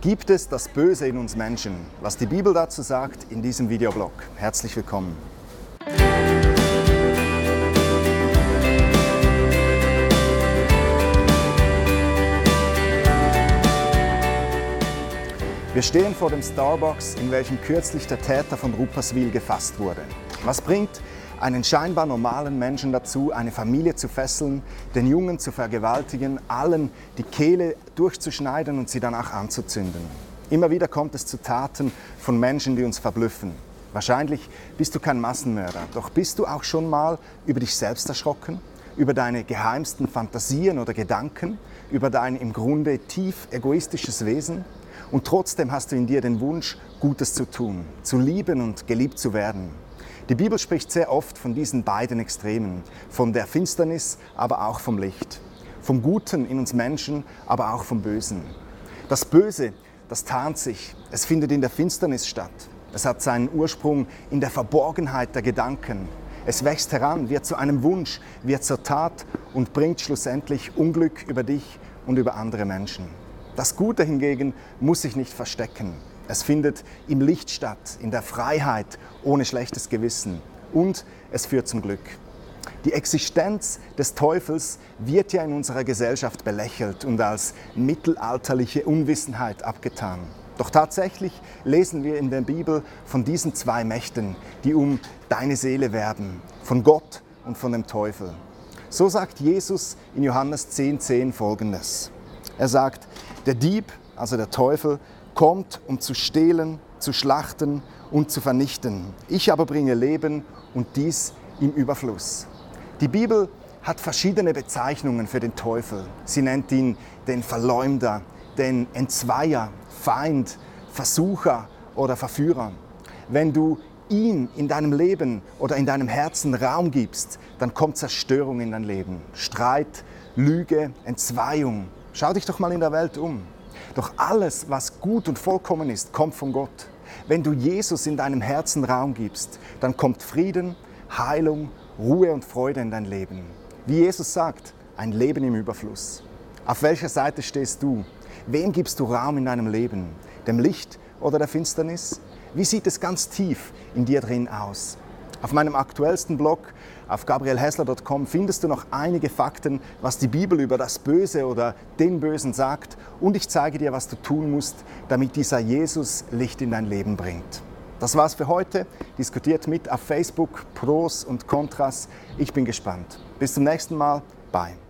Gibt es das Böse in uns Menschen? Was die Bibel dazu sagt in diesem Videoblog. Herzlich willkommen. Wir stehen vor dem Starbucks, in welchem kürzlich der Täter von Rupperswil gefasst wurde. Was bringt einen scheinbar normalen Menschen dazu, eine Familie zu fesseln, den Jungen zu vergewaltigen, allen die Kehle durchzuschneiden und sie danach anzuzünden. Immer wieder kommt es zu Taten von Menschen, die uns verblüffen. Wahrscheinlich bist du kein Massenmörder, doch bist du auch schon mal über dich selbst erschrocken, über deine geheimsten Fantasien oder Gedanken, über dein im Grunde tief egoistisches Wesen? Und trotzdem hast du in dir den Wunsch, Gutes zu tun, zu lieben und geliebt zu werden. Die Bibel spricht sehr oft von diesen beiden Extremen, von der Finsternis, aber auch vom Licht, vom Guten in uns Menschen, aber auch vom Bösen. Das Böse, das tarnt sich, es findet in der Finsternis statt. Es hat seinen Ursprung in der Verborgenheit der Gedanken. Es wächst heran, wird zu einem Wunsch, wird zur Tat und bringt schlussendlich Unglück über dich und über andere Menschen. Das Gute hingegen muss sich nicht verstecken. Es findet im Licht statt, in der Freiheit, ohne schlechtes Gewissen. Und es führt zum Glück. Die Existenz des Teufels wird ja in unserer Gesellschaft belächelt und als mittelalterliche Unwissenheit abgetan. Doch tatsächlich lesen wir in der Bibel von diesen zwei Mächten, die um deine Seele werben, von Gott und von dem Teufel. So sagt Jesus in Johannes 10,10 10 folgendes. Er sagt, der Dieb, also der Teufel, kommt, um zu stehlen, zu schlachten und zu vernichten. Ich aber bringe Leben und dies im Überfluss. Die Bibel hat verschiedene Bezeichnungen für den Teufel. Sie nennt ihn den Verleumder, den Entzweier, Feind, Versucher oder Verführer. Wenn du ihm in deinem Leben oder in deinem Herzen Raum gibst, dann kommt Zerstörung in dein Leben. Streit, Lüge, Entzweiung. Schau dich doch mal in der Welt um. Doch alles, was gut und vollkommen ist, kommt von Gott. Wenn du Jesus in deinem Herzen Raum gibst, dann kommt Frieden, Heilung, Ruhe und Freude in dein Leben. Wie Jesus sagt, ein Leben im Überfluss. Auf welcher Seite stehst du? Wem gibst du Raum in deinem Leben? Dem Licht oder der Finsternis? Wie sieht es ganz tief in dir drin aus? Auf meinem aktuellsten Blog auf gabrielhessler.com findest du noch einige Fakten, was die Bibel über das Böse oder den Bösen sagt und ich zeige dir, was du tun musst, damit dieser Jesus Licht in dein Leben bringt. Das war's für heute. Diskutiert mit auf Facebook Pros und Kontras. Ich bin gespannt. Bis zum nächsten Mal. Bye.